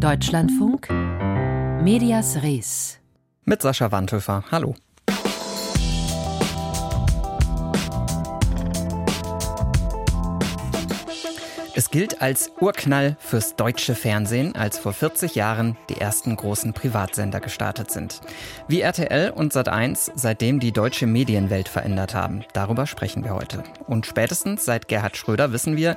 Deutschlandfunk, Medias Res. Mit Sascha Wandhöfer. Hallo. Gilt als Urknall fürs deutsche Fernsehen, als vor 40 Jahren die ersten großen Privatsender gestartet sind. Wie RTL und Sat1 seitdem die deutsche Medienwelt verändert haben. Darüber sprechen wir heute. Und spätestens seit Gerhard Schröder wissen wir,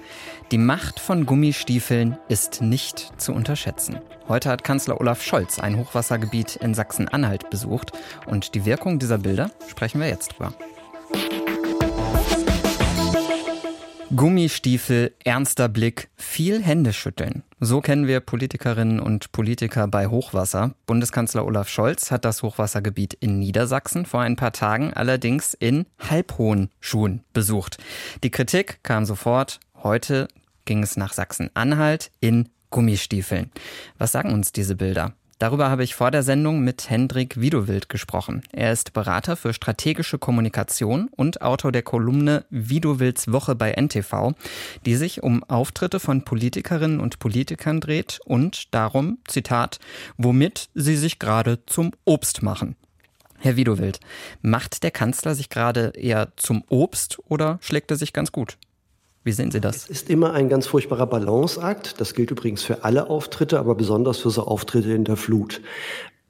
die Macht von Gummistiefeln ist nicht zu unterschätzen. Heute hat Kanzler Olaf Scholz ein Hochwassergebiet in Sachsen-Anhalt besucht und die Wirkung dieser Bilder sprechen wir jetzt drüber. Gummistiefel, ernster Blick, viel Händeschütteln. So kennen wir Politikerinnen und Politiker bei Hochwasser. Bundeskanzler Olaf Scholz hat das Hochwassergebiet in Niedersachsen vor ein paar Tagen allerdings in halbhohen Schuhen besucht. Die Kritik kam sofort. Heute ging es nach Sachsen-Anhalt in Gummistiefeln. Was sagen uns diese Bilder? Darüber habe ich vor der Sendung mit Hendrik Widowild gesprochen. Er ist Berater für strategische Kommunikation und Autor der Kolumne Widowilds Woche bei NTV, die sich um Auftritte von Politikerinnen und Politikern dreht und darum, Zitat, womit sie sich gerade zum Obst machen. Herr Widowild, macht der Kanzler sich gerade eher zum Obst oder schlägt er sich ganz gut? Wie sehen Sie das? Es ist immer ein ganz furchtbarer Balanceakt. Das gilt übrigens für alle Auftritte, aber besonders für so Auftritte in der Flut.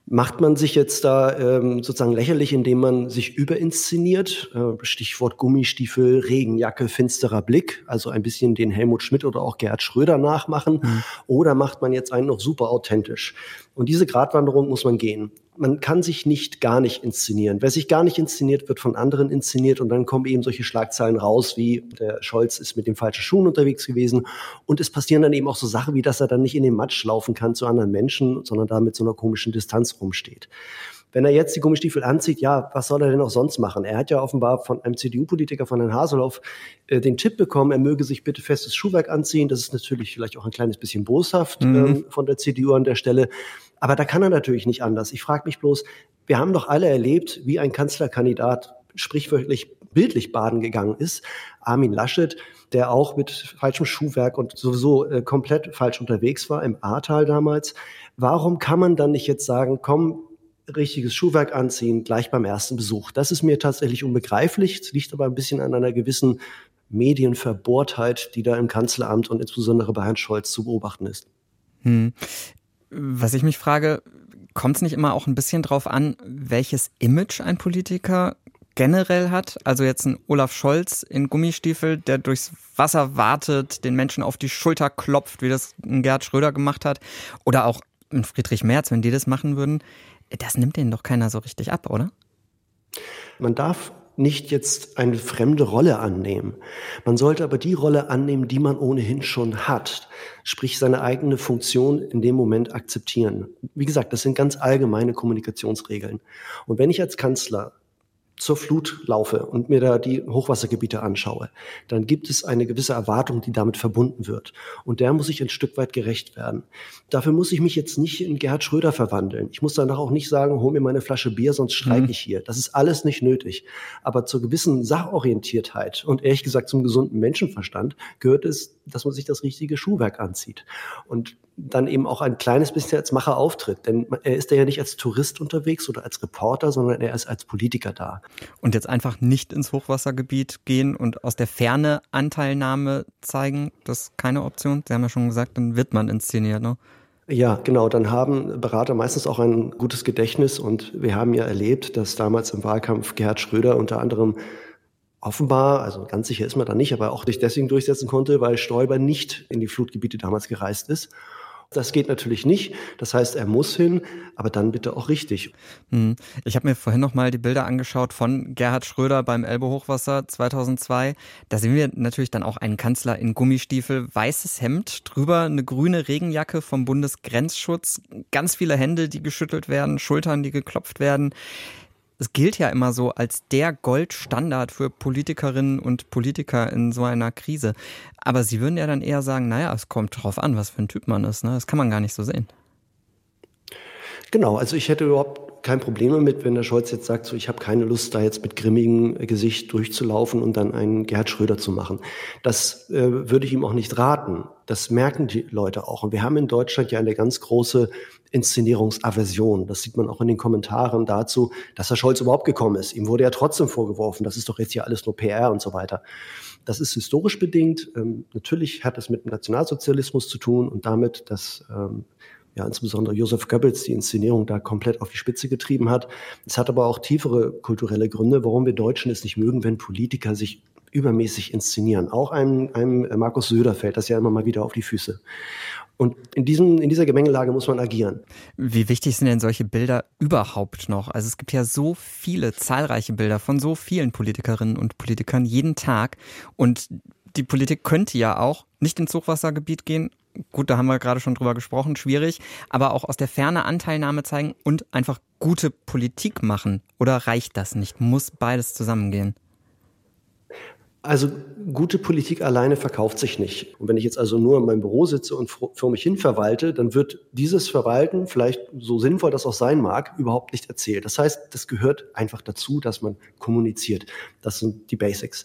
Macht man sich jetzt da ähm, sozusagen lächerlich, indem man sich überinszeniert? Äh, Stichwort Gummistiefel, Regenjacke, finsterer Blick, also ein bisschen den Helmut Schmidt oder auch Gerhard Schröder nachmachen. Mhm. Oder macht man jetzt einen noch super authentisch? Und diese Gratwanderung muss man gehen man kann sich nicht gar nicht inszenieren. Wer sich gar nicht inszeniert, wird von anderen inszeniert und dann kommen eben solche Schlagzeilen raus, wie der Scholz ist mit den falschen Schuhen unterwegs gewesen. Und es passieren dann eben auch so Sachen, wie dass er dann nicht in den Matsch laufen kann zu anderen Menschen, sondern da mit so einer komischen Distanz rumsteht. Wenn er jetzt die Gummistiefel anzieht, ja, was soll er denn auch sonst machen? Er hat ja offenbar von einem CDU-Politiker, von Herrn Haseloff, äh, den Tipp bekommen, er möge sich bitte festes Schuhwerk anziehen. Das ist natürlich vielleicht auch ein kleines bisschen boshaft mhm. ähm, von der CDU an der Stelle. Aber da kann er natürlich nicht anders. Ich frage mich bloß, wir haben doch alle erlebt, wie ein Kanzlerkandidat sprichwörtlich bildlich baden gegangen ist. Armin Laschet, der auch mit falschem Schuhwerk und sowieso äh, komplett falsch unterwegs war im Ahrtal damals. Warum kann man dann nicht jetzt sagen, komm, richtiges Schuhwerk anziehen, gleich beim ersten Besuch? Das ist mir tatsächlich unbegreiflich. Es liegt aber ein bisschen an einer gewissen Medienverbohrtheit, die da im Kanzleramt und insbesondere bei Herrn Scholz zu beobachten ist. Hm. Was ich mich frage, kommt es nicht immer auch ein bisschen drauf an, welches Image ein Politiker generell hat? Also jetzt ein Olaf Scholz in Gummistiefel, der durchs Wasser wartet, den Menschen auf die Schulter klopft, wie das ein Gerhard Schröder gemacht hat. Oder auch ein Friedrich Merz, wenn die das machen würden. Das nimmt denen doch keiner so richtig ab, oder? Man darf nicht jetzt eine fremde Rolle annehmen. Man sollte aber die Rolle annehmen, die man ohnehin schon hat. Sprich, seine eigene Funktion in dem Moment akzeptieren. Wie gesagt, das sind ganz allgemeine Kommunikationsregeln. Und wenn ich als Kanzler zur Flut laufe und mir da die Hochwassergebiete anschaue, dann gibt es eine gewisse Erwartung, die damit verbunden wird. Und der muss ich ein Stück weit gerecht werden. Dafür muss ich mich jetzt nicht in Gerhard Schröder verwandeln. Ich muss danach auch nicht sagen, hol mir meine Flasche Bier, sonst streike mhm. ich hier. Das ist alles nicht nötig. Aber zur gewissen Sachorientiertheit und ehrlich gesagt zum gesunden Menschenverstand gehört es, dass man sich das richtige Schuhwerk anzieht. Und dann eben auch ein kleines bisschen als Macher auftritt. Denn er ist ja nicht als Tourist unterwegs oder als Reporter, sondern er ist als Politiker da. Und jetzt einfach nicht ins Hochwassergebiet gehen und aus der Ferne Anteilnahme zeigen, das ist keine Option. Sie haben ja schon gesagt, dann wird man inszeniert, ne? Ja, genau. Dann haben Berater meistens auch ein gutes Gedächtnis. Und wir haben ja erlebt, dass damals im Wahlkampf Gerhard Schröder unter anderem offenbar, also ganz sicher ist man da nicht, aber auch sich deswegen durchsetzen konnte, weil Stoiber nicht in die Flutgebiete damals gereist ist. Das geht natürlich nicht. Das heißt, er muss hin, aber dann bitte auch richtig. Hm. Ich habe mir vorhin noch mal die Bilder angeschaut von Gerhard Schröder beim Elbe-Hochwasser 2002. Da sehen wir natürlich dann auch einen Kanzler in Gummistiefel, weißes Hemd, drüber eine grüne Regenjacke vom Bundesgrenzschutz, ganz viele Hände, die geschüttelt werden, Schultern, die geklopft werden es gilt ja immer so als der Goldstandard für Politikerinnen und Politiker in so einer Krise. Aber Sie würden ja dann eher sagen, naja, es kommt drauf an, was für ein Typ man ist. Ne? Das kann man gar nicht so sehen. Genau, also ich hätte überhaupt kein Problem damit, wenn der Scholz jetzt sagt, so ich habe keine Lust, da jetzt mit grimmigem Gesicht durchzulaufen und dann einen Gerhard Schröder zu machen. Das äh, würde ich ihm auch nicht raten. Das merken die Leute auch. Und wir haben in Deutschland ja eine ganz große Inszenierungsaversion. Das sieht man auch in den Kommentaren dazu, dass Herr Scholz überhaupt gekommen ist. Ihm wurde ja trotzdem vorgeworfen, das ist doch jetzt hier alles nur PR und so weiter. Das ist historisch bedingt. Ähm, natürlich hat es mit dem Nationalsozialismus zu tun und damit, dass ähm, ja insbesondere Joseph Goebbels die Inszenierung da komplett auf die Spitze getrieben hat. Es hat aber auch tiefere kulturelle Gründe, warum wir Deutschen es nicht mögen, wenn Politiker sich übermäßig inszenieren. Auch einem, einem Markus Söder fällt das ja immer mal wieder auf die Füße. Und in, diesem, in dieser Gemengelage muss man agieren. Wie wichtig sind denn solche Bilder überhaupt noch? Also es gibt ja so viele, zahlreiche Bilder von so vielen Politikerinnen und Politikern jeden Tag. Und die Politik könnte ja auch nicht ins Hochwassergebiet gehen. Gut, da haben wir gerade schon drüber gesprochen, schwierig, aber auch aus der Ferne Anteilnahme zeigen und einfach gute Politik machen. Oder reicht das nicht? Muss beides zusammengehen? Also gute Politik alleine verkauft sich nicht. Und wenn ich jetzt also nur in meinem Büro sitze und vor mich hin verwalte, dann wird dieses Verwalten, vielleicht so sinnvoll das auch sein mag, überhaupt nicht erzählt. Das heißt, das gehört einfach dazu, dass man kommuniziert. Das sind die Basics.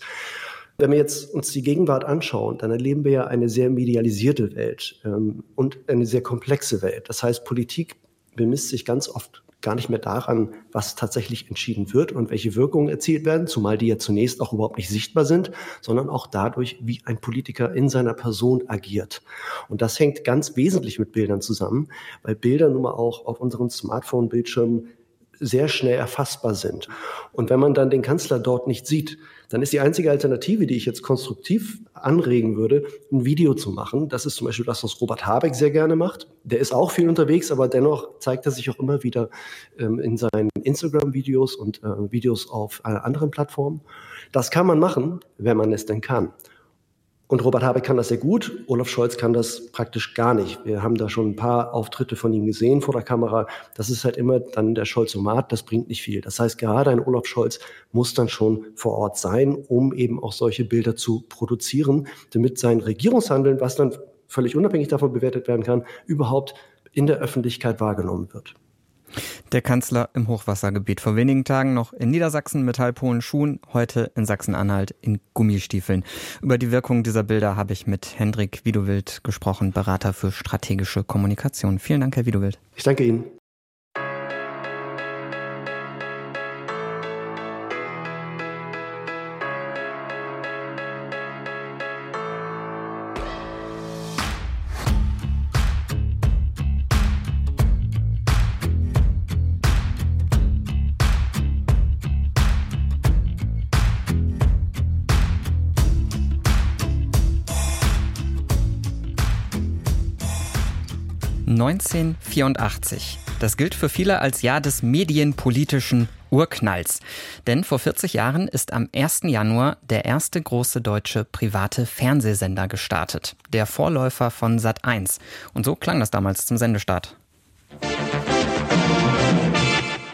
Wenn wir jetzt uns die Gegenwart anschauen, dann erleben wir ja eine sehr medialisierte Welt ähm, und eine sehr komplexe Welt. Das heißt, Politik bemisst sich ganz oft gar nicht mehr daran, was tatsächlich entschieden wird und welche Wirkungen erzielt werden, zumal die ja zunächst auch überhaupt nicht sichtbar sind, sondern auch dadurch, wie ein Politiker in seiner Person agiert. Und das hängt ganz wesentlich mit Bildern zusammen, weil Bilder nun mal auch auf unseren Smartphone-Bildschirmen sehr schnell erfassbar sind. Und wenn man dann den Kanzler dort nicht sieht, dann ist die einzige Alternative, die ich jetzt konstruktiv anregen würde, ein Video zu machen. Das ist zum Beispiel das, was Robert Habeck sehr gerne macht. Der ist auch viel unterwegs, aber dennoch zeigt er sich auch immer wieder ähm, in seinen Instagram-Videos und äh, Videos auf äh, anderen Plattformen. Das kann man machen, wenn man es denn kann. Und Robert Habeck kann das sehr gut. Olaf Scholz kann das praktisch gar nicht. Wir haben da schon ein paar Auftritte von ihm gesehen vor der Kamera. Das ist halt immer dann der Scholzomat. Das bringt nicht viel. Das heißt, gerade ein Olaf Scholz muss dann schon vor Ort sein, um eben auch solche Bilder zu produzieren, damit sein Regierungshandeln, was dann völlig unabhängig davon bewertet werden kann, überhaupt in der Öffentlichkeit wahrgenommen wird. Der Kanzler im Hochwassergebiet. Vor wenigen Tagen noch in Niedersachsen mit halbhohen Schuhen, heute in Sachsen-Anhalt in Gummistiefeln. Über die Wirkung dieser Bilder habe ich mit Hendrik Widowild gesprochen, Berater für strategische Kommunikation. Vielen Dank, Herr Widowild. Ich danke Ihnen. 1984. Das gilt für viele als Jahr des medienpolitischen Urknalls. Denn vor 40 Jahren ist am 1. Januar der erste große deutsche private Fernsehsender gestartet. Der Vorläufer von Sat 1. Und so klang das damals zum Sendestart.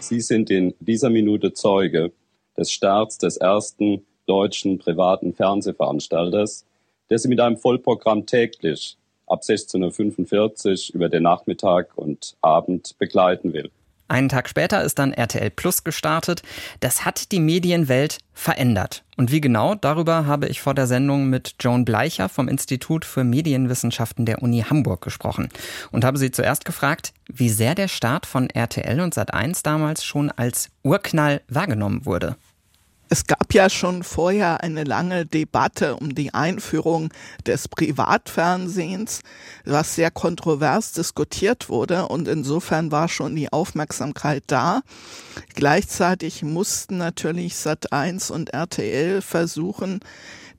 Sie sind in dieser Minute Zeuge des Starts des ersten deutschen privaten Fernsehveranstalters, der Sie mit einem Vollprogramm täglich ab 16.45 Uhr über den Nachmittag und Abend begleiten will. Einen Tag später ist dann RTL Plus gestartet. Das hat die Medienwelt verändert. Und wie genau, darüber habe ich vor der Sendung mit Joan Bleicher vom Institut für Medienwissenschaften der Uni Hamburg gesprochen und habe sie zuerst gefragt, wie sehr der Start von RTL und Sat1 damals schon als Urknall wahrgenommen wurde. Es gab ja schon vorher eine lange Debatte um die Einführung des Privatfernsehens, was sehr kontrovers diskutiert wurde und insofern war schon die Aufmerksamkeit da. Gleichzeitig mussten natürlich Sat1 und RTL versuchen,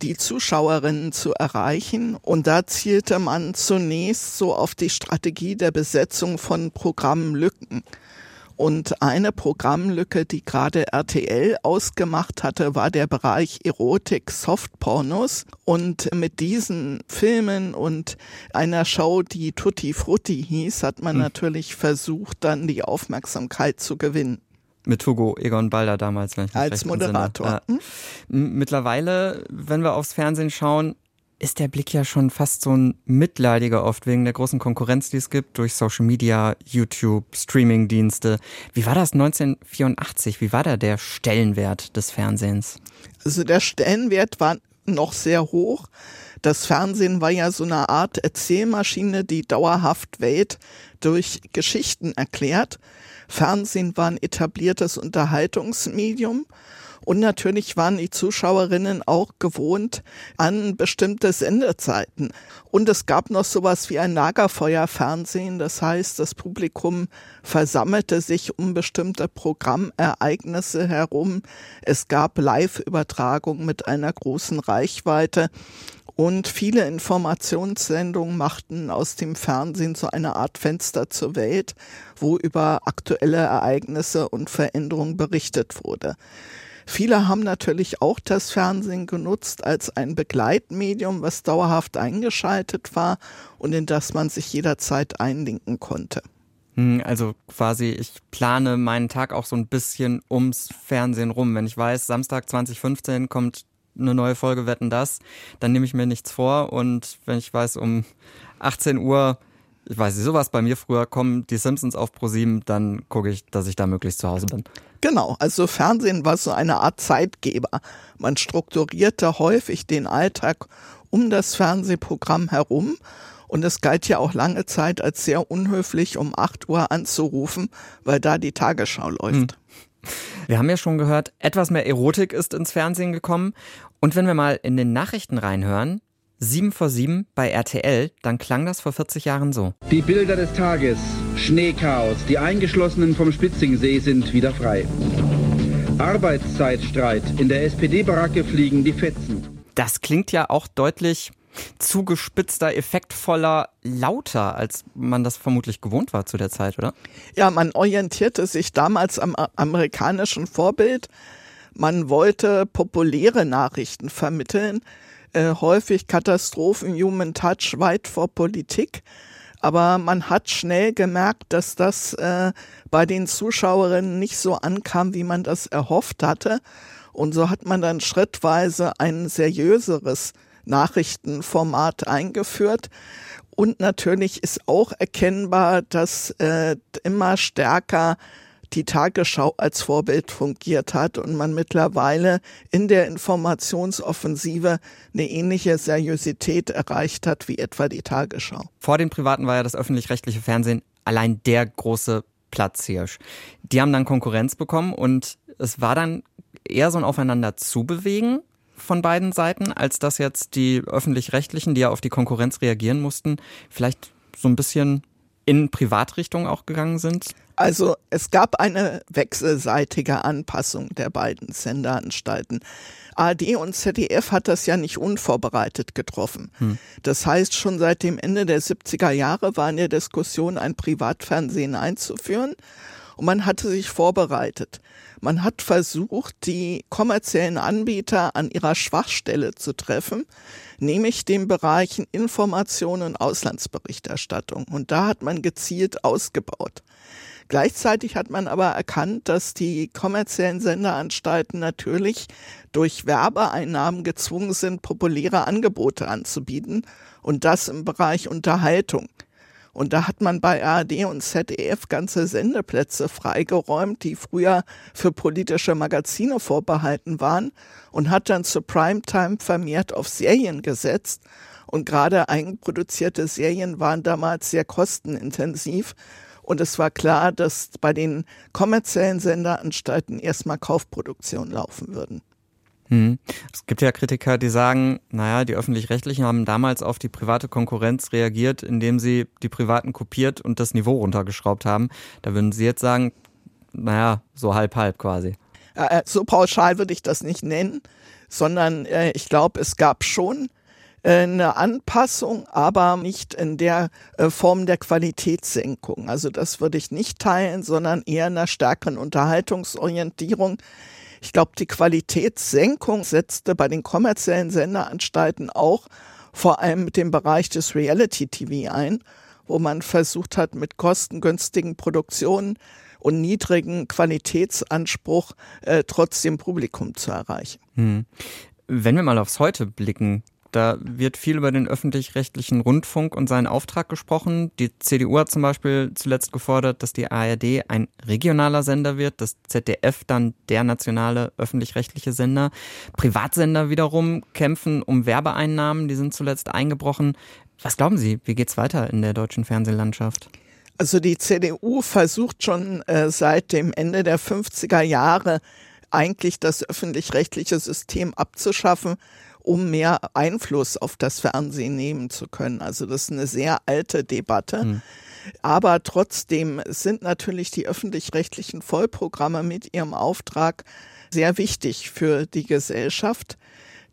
die Zuschauerinnen zu erreichen. Und da zielte man zunächst so auf die Strategie der Besetzung von Programmlücken. Und eine Programmlücke, die gerade RTL ausgemacht hatte, war der Bereich Erotik, Softpornos. Und mit diesen Filmen und einer Show, die Tutti Frutti hieß, hat man hm. natürlich versucht, dann die Aufmerksamkeit zu gewinnen. Mit Hugo Egon Balder damals. Als Moderator. Hm? Mittlerweile, wenn wir aufs Fernsehen schauen, ist der Blick ja schon fast so ein mitleidiger oft wegen der großen Konkurrenz, die es gibt durch Social Media, YouTube, Streamingdienste. Wie war das 1984? Wie war da der Stellenwert des Fernsehens? Also der Stellenwert war noch sehr hoch. Das Fernsehen war ja so eine Art Erzählmaschine, die dauerhaft Welt durch Geschichten erklärt. Fernsehen war ein etabliertes Unterhaltungsmedium und natürlich waren die Zuschauerinnen auch gewohnt an bestimmte Sendezeiten. Und es gab noch sowas wie ein Lagerfeuerfernsehen. Das heißt, das Publikum versammelte sich um bestimmte Programmereignisse herum. Es gab Live-Übertragungen mit einer großen Reichweite. Und viele Informationssendungen machten aus dem Fernsehen so eine Art Fenster zur Welt, wo über aktuelle Ereignisse und Veränderungen berichtet wurde. Viele haben natürlich auch das Fernsehen genutzt als ein Begleitmedium, was dauerhaft eingeschaltet war und in das man sich jederzeit einlinken konnte. Hm, also quasi, ich plane meinen Tag auch so ein bisschen ums Fernsehen rum. Wenn ich weiß, Samstag 2015 kommt eine neue Folge Wetten das, dann nehme ich mir nichts vor und wenn ich weiß, um 18 Uhr ich weiß nicht, sowas bei mir früher, kommen die Simpsons auf ProSieben, dann gucke ich, dass ich da möglichst zu Hause bin. Genau, also Fernsehen war so eine Art Zeitgeber. Man strukturierte häufig den Alltag um das Fernsehprogramm herum und es galt ja auch lange Zeit als sehr unhöflich, um 8 Uhr anzurufen, weil da die Tagesschau läuft. Hm. Wir haben ja schon gehört, etwas mehr Erotik ist ins Fernsehen gekommen. Und wenn wir mal in den Nachrichten reinhören, 7 vor 7 bei RTL, dann klang das vor 40 Jahren so. Die Bilder des Tages, Schneechaos, die Eingeschlossenen vom Spitzingsee sind wieder frei. Arbeitszeitstreit, in der SPD-Baracke fliegen die Fetzen. Das klingt ja auch deutlich zugespitzter, effektvoller, lauter, als man das vermutlich gewohnt war zu der Zeit, oder? Ja, man orientierte sich damals am amerikanischen Vorbild. Man wollte populäre Nachrichten vermitteln äh, häufig Katastrophen, Human Touch weit vor Politik. Aber man hat schnell gemerkt, dass das äh, bei den Zuschauerinnen nicht so ankam, wie man das erhofft hatte. Und so hat man dann schrittweise ein seriöseres Nachrichtenformat eingeführt. Und natürlich ist auch erkennbar, dass äh, immer stärker die Tagesschau als Vorbild fungiert hat und man mittlerweile in der Informationsoffensive eine ähnliche Seriosität erreicht hat wie etwa die Tagesschau. Vor den Privaten war ja das öffentlich-rechtliche Fernsehen allein der große Platzhirsch. Die haben dann Konkurrenz bekommen und es war dann eher so ein Aufeinander zubewegen von beiden Seiten, als dass jetzt die öffentlich-rechtlichen, die ja auf die Konkurrenz reagieren mussten, vielleicht so ein bisschen in Privatrichtung auch gegangen sind? Also es gab eine wechselseitige Anpassung der beiden Senderanstalten. ARD und ZDF hat das ja nicht unvorbereitet getroffen. Hm. Das heißt, schon seit dem Ende der 70er Jahre war in der Diskussion, ein Privatfernsehen einzuführen. Und man hatte sich vorbereitet. Man hat versucht, die kommerziellen Anbieter an ihrer Schwachstelle zu treffen, nämlich den Bereichen Information und Auslandsberichterstattung. Und da hat man gezielt ausgebaut. Gleichzeitig hat man aber erkannt, dass die kommerziellen Senderanstalten natürlich durch Werbeeinnahmen gezwungen sind, populäre Angebote anzubieten und das im Bereich Unterhaltung. Und da hat man bei ARD und ZDF ganze Sendeplätze freigeräumt, die früher für politische Magazine vorbehalten waren und hat dann zu Primetime vermehrt auf Serien gesetzt. Und gerade eigenproduzierte Serien waren damals sehr kostenintensiv. Und es war klar, dass bei den kommerziellen Senderanstalten erstmal Kaufproduktionen laufen würden. Hm. Es gibt ja Kritiker, die sagen, naja, die öffentlich-rechtlichen haben damals auf die private Konkurrenz reagiert, indem sie die privaten kopiert und das Niveau runtergeschraubt haben. Da würden Sie jetzt sagen, naja, so halb-halb quasi. Äh, so pauschal würde ich das nicht nennen, sondern äh, ich glaube, es gab schon äh, eine Anpassung, aber nicht in der äh, Form der Qualitätssenkung. Also das würde ich nicht teilen, sondern eher einer stärkeren Unterhaltungsorientierung. Ich glaube, die Qualitätssenkung setzte bei den kommerziellen Senderanstalten auch vor allem mit dem Bereich des Reality TV ein, wo man versucht hat, mit kostengünstigen Produktionen und niedrigen Qualitätsanspruch äh, trotzdem Publikum zu erreichen. Hm. Wenn wir mal aufs Heute blicken, Da wird viel über den öffentlich-rechtlichen Rundfunk und seinen Auftrag gesprochen. Die CDU hat zum Beispiel zuletzt gefordert, dass die ARD ein regionaler Sender wird, das ZDF dann der nationale öffentlich-rechtliche Sender. Privatsender wiederum kämpfen um Werbeeinnahmen, die sind zuletzt eingebrochen. Was glauben Sie, wie geht's weiter in der deutschen Fernsehlandschaft? Also die CDU versucht schon äh, seit dem Ende der 50er Jahre eigentlich das öffentlich-rechtliche System abzuschaffen, um mehr Einfluss auf das Fernsehen nehmen zu können. Also das ist eine sehr alte Debatte. Hm. Aber trotzdem sind natürlich die öffentlich-rechtlichen Vollprogramme mit ihrem Auftrag sehr wichtig für die Gesellschaft.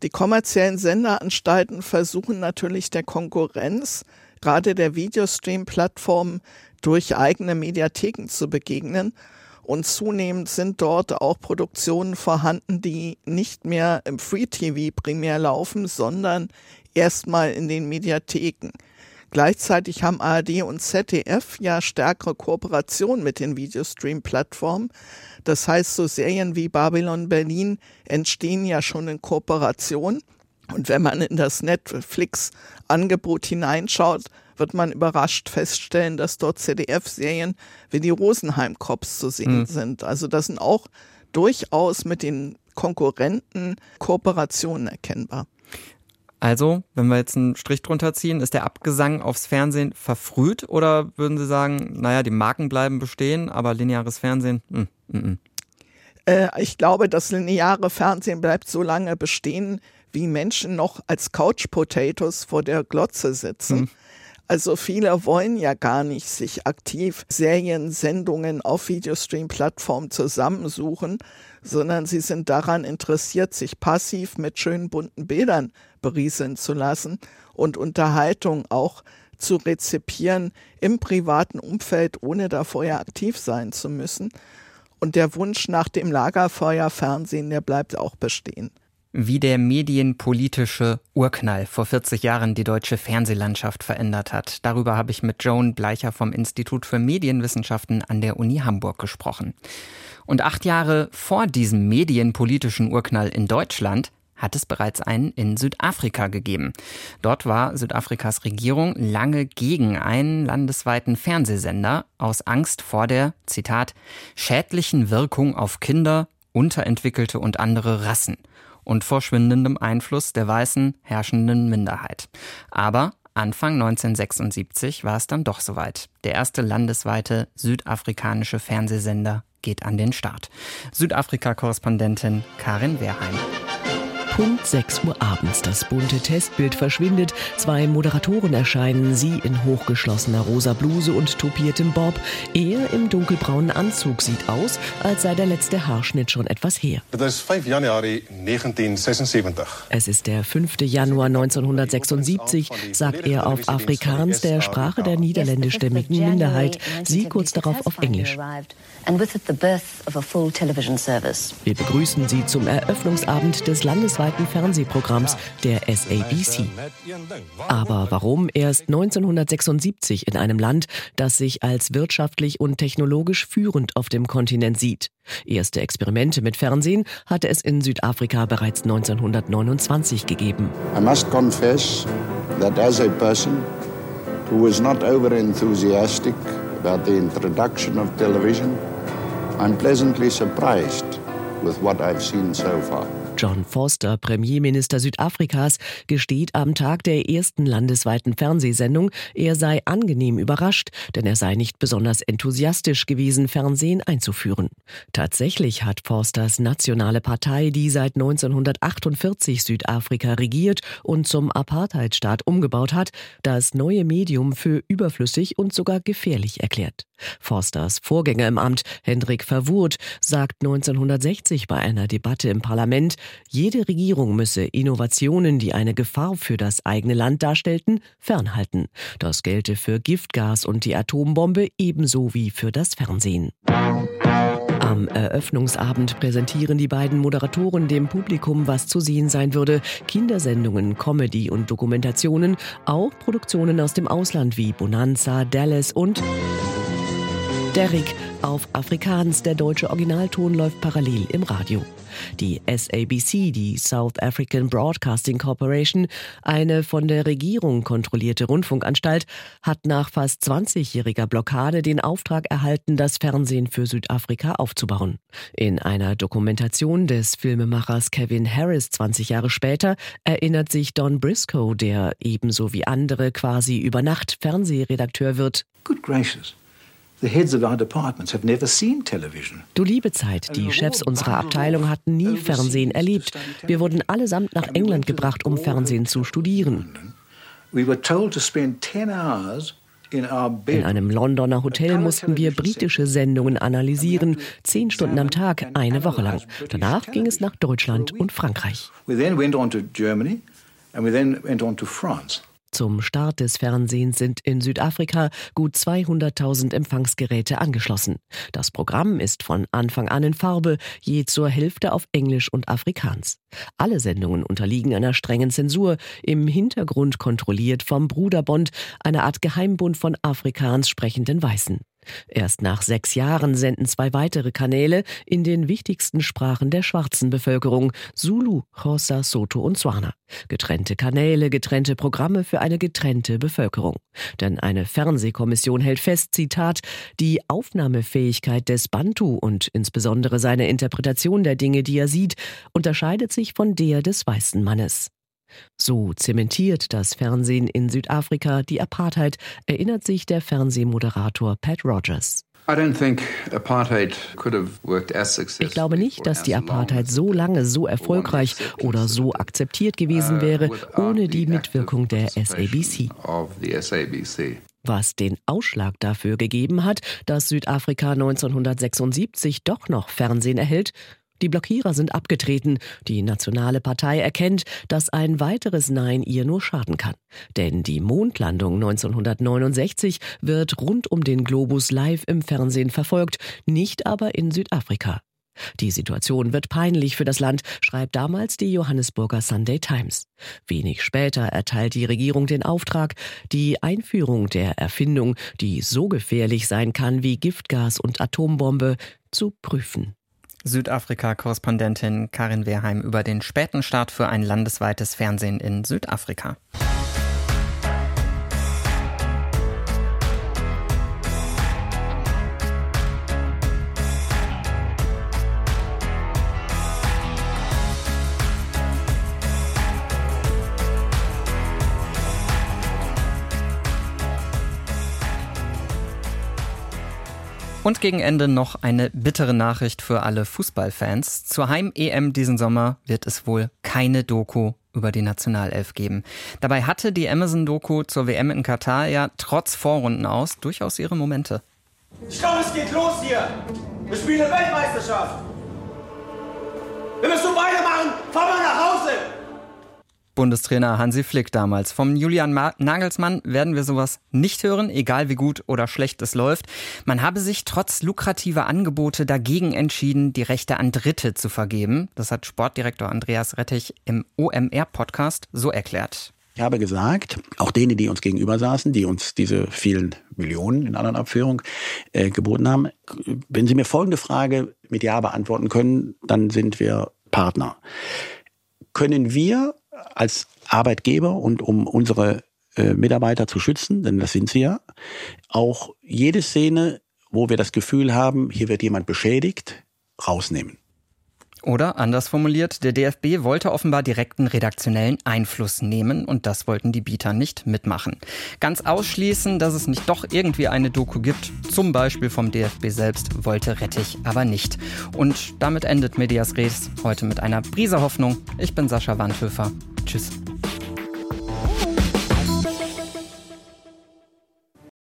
Die kommerziellen Senderanstalten versuchen natürlich der Konkurrenz, gerade der Videostream-Plattformen, durch eigene Mediatheken zu begegnen. Und zunehmend sind dort auch Produktionen vorhanden, die nicht mehr im Free TV primär laufen, sondern erstmal in den Mediatheken. Gleichzeitig haben ARD und ZDF ja stärkere Kooperationen mit den Videostream-Plattformen. Das heißt, so Serien wie Babylon Berlin entstehen ja schon in Kooperation. Und wenn man in das Netflix-Angebot hineinschaut, wird man überrascht feststellen, dass dort CDF-Serien wie die Rosenheim Cops zu sehen mhm. sind. Also das sind auch durchaus mit den Konkurrenten Kooperationen erkennbar. Also, wenn wir jetzt einen Strich drunter ziehen, ist der Abgesang aufs Fernsehen verfrüht oder würden Sie sagen, naja, die Marken bleiben bestehen, aber lineares Fernsehen? Mh, mh, mh. Äh, ich glaube, das lineare Fernsehen bleibt so lange bestehen, wie Menschen noch als Couch Potatoes vor der Glotze sitzen. Hm. Also viele wollen ja gar nicht sich aktiv Seriensendungen auf Videostream-Plattformen zusammensuchen, sondern sie sind daran interessiert, sich passiv mit schönen bunten Bildern berieseln zu lassen und Unterhaltung auch zu rezipieren im privaten Umfeld, ohne da vorher aktiv sein zu müssen. Und der Wunsch nach dem Lagerfeuerfernsehen, der bleibt auch bestehen wie der medienpolitische Urknall vor 40 Jahren die deutsche Fernsehlandschaft verändert hat. Darüber habe ich mit Joan Bleicher vom Institut für Medienwissenschaften an der Uni Hamburg gesprochen. Und acht Jahre vor diesem medienpolitischen Urknall in Deutschland hat es bereits einen in Südafrika gegeben. Dort war Südafrikas Regierung lange gegen einen landesweiten Fernsehsender aus Angst vor der, Zitat, schädlichen Wirkung auf Kinder, Unterentwickelte und andere Rassen und vor schwindendem Einfluss der weißen herrschenden Minderheit. Aber Anfang 1976 war es dann doch soweit. Der erste landesweite südafrikanische Fernsehsender geht an den Start. Südafrika-Korrespondentin Karin Wehrheim. Punkt 6 Uhr abends. Das bunte Testbild verschwindet. Zwei Moderatoren erscheinen. Sie in hochgeschlossener rosa Bluse und topiertem Bob. Er im dunkelbraunen Anzug sieht aus, als sei der letzte Haarschnitt schon etwas her. Es ist 5 Januar 1976. Es ist der 5. Januar 1976, sagt er auf Afrikaans, der Sprache der niederländischstämmigen Minderheit. Sie kurz darauf auf Englisch. Wir begrüßen Sie zum Eröffnungsabend des landesweiten zweiten Fernsehprogramms der SABC. Aber warum erst 1976 in einem Land, das sich als wirtschaftlich und technologisch führend auf dem Kontinent sieht? Erste Experimente mit Fernsehen hatte es in Südafrika bereits 1929 gegeben. I must confess that as a person who was not over enthusiastic about the introduction of television, I'm pleasantly surprised with what I've seen so far. John Foster, Premierminister Südafrikas, gesteht am Tag der ersten landesweiten Fernsehsendung, er sei angenehm überrascht, denn er sei nicht besonders enthusiastisch gewesen, Fernsehen einzuführen. Tatsächlich hat Forsters nationale Partei, die seit 1948 Südafrika regiert und zum Apartheidstaat umgebaut hat, das neue Medium für überflüssig und sogar gefährlich erklärt. Forsters Vorgänger im Amt, Hendrik Verwurt, sagt 1960 bei einer Debatte im Parlament, jede Regierung müsse Innovationen, die eine Gefahr für das eigene Land darstellten, fernhalten. Das gelte für Giftgas und die Atombombe ebenso wie für das Fernsehen. Am Eröffnungsabend präsentieren die beiden Moderatoren dem Publikum, was zu sehen sein würde. Kindersendungen, Comedy und Dokumentationen, auch Produktionen aus dem Ausland wie Bonanza, Dallas und Derrick auf Afrikaans. Der deutsche Originalton läuft parallel im Radio. Die SABC, die South African Broadcasting Corporation, eine von der Regierung kontrollierte Rundfunkanstalt, hat nach fast 20-jähriger Blockade den Auftrag erhalten, das Fernsehen für Südafrika aufzubauen. In einer Dokumentation des Filmemachers Kevin Harris 20 Jahre später erinnert sich Don Briscoe, der ebenso wie andere quasi über Nacht Fernsehredakteur wird. Good gracious. Du liebe Zeit, die Chefs unserer Abteilung hatten nie Fernsehen erlebt. Wir wurden allesamt nach England gebracht, um Fernsehen zu studieren. In einem Londoner Hotel mussten wir britische Sendungen analysieren, zehn Stunden am Tag, eine Woche lang. Danach ging es nach Deutschland und Frankreich. We then went on to Germany and we then went on to France. Zum Start des Fernsehens sind in Südafrika gut 200.000 Empfangsgeräte angeschlossen. Das Programm ist von Anfang an in Farbe, je zur Hälfte auf Englisch und Afrikaans. Alle Sendungen unterliegen einer strengen Zensur, im Hintergrund kontrolliert vom Bruderbond, einer Art Geheimbund von Afrikaans sprechenden Weißen. Erst nach sechs Jahren senden zwei weitere Kanäle in den wichtigsten Sprachen der schwarzen Bevölkerung Zulu, Xhosa, Soto und Swana. Getrennte Kanäle, getrennte Programme für eine getrennte Bevölkerung. Denn eine Fernsehkommission hält fest, Zitat, die Aufnahmefähigkeit des Bantu und insbesondere seine Interpretation der Dinge, die er sieht, unterscheidet sich von der des weißen Mannes. So zementiert das Fernsehen in Südafrika die Apartheid, erinnert sich der Fernsehmoderator Pat Rogers. Ich glaube nicht, dass die Apartheid so lange so erfolgreich oder so akzeptiert gewesen wäre ohne die Mitwirkung der SABC. Was den Ausschlag dafür gegeben hat, dass Südafrika 1976 doch noch Fernsehen erhält, die Blockierer sind abgetreten. Die Nationale Partei erkennt, dass ein weiteres Nein ihr nur schaden kann. Denn die Mondlandung 1969 wird rund um den Globus live im Fernsehen verfolgt, nicht aber in Südafrika. Die Situation wird peinlich für das Land, schreibt damals die Johannesburger Sunday Times. Wenig später erteilt die Regierung den Auftrag, die Einführung der Erfindung, die so gefährlich sein kann wie Giftgas und Atombombe, zu prüfen. Südafrika-Korrespondentin Karin Wehrheim über den späten Start für ein landesweites Fernsehen in Südafrika. Und gegen Ende noch eine bittere Nachricht für alle Fußballfans. Zur Heim-EM diesen Sommer wird es wohl keine Doku über die Nationalelf geben. Dabei hatte die Amazon-Doku zur WM in Katar ja trotz Vorrunden aus durchaus ihre Momente. Ich glaube, es geht los hier. Wir spielen Weltmeisterschaft. Wir müssen so weitermachen. Fahr mal nach Hause. Bundestrainer Hansi Flick damals. Vom Julian Nagelsmann werden wir sowas nicht hören, egal wie gut oder schlecht es läuft. Man habe sich trotz lukrativer Angebote dagegen entschieden, die Rechte an Dritte zu vergeben. Das hat Sportdirektor Andreas Rettich im OMR-Podcast so erklärt. Ich habe gesagt, auch denen, die uns gegenüber saßen, die uns diese vielen Millionen in anderen Abführung äh, geboten haben, wenn Sie mir folgende Frage mit Ja beantworten können, dann sind wir Partner. Können wir als Arbeitgeber und um unsere äh, Mitarbeiter zu schützen, denn das sind sie ja, auch jede Szene, wo wir das Gefühl haben, hier wird jemand beschädigt, rausnehmen. Oder anders formuliert, der DFB wollte offenbar direkten redaktionellen Einfluss nehmen und das wollten die Bieter nicht mitmachen. Ganz ausschließen, dass es nicht doch irgendwie eine Doku gibt, zum Beispiel vom DFB selbst, wollte Rettich aber nicht. Und damit endet Medias Res heute mit einer Prise Hoffnung. Ich bin Sascha Wandhöfer. Tschüss.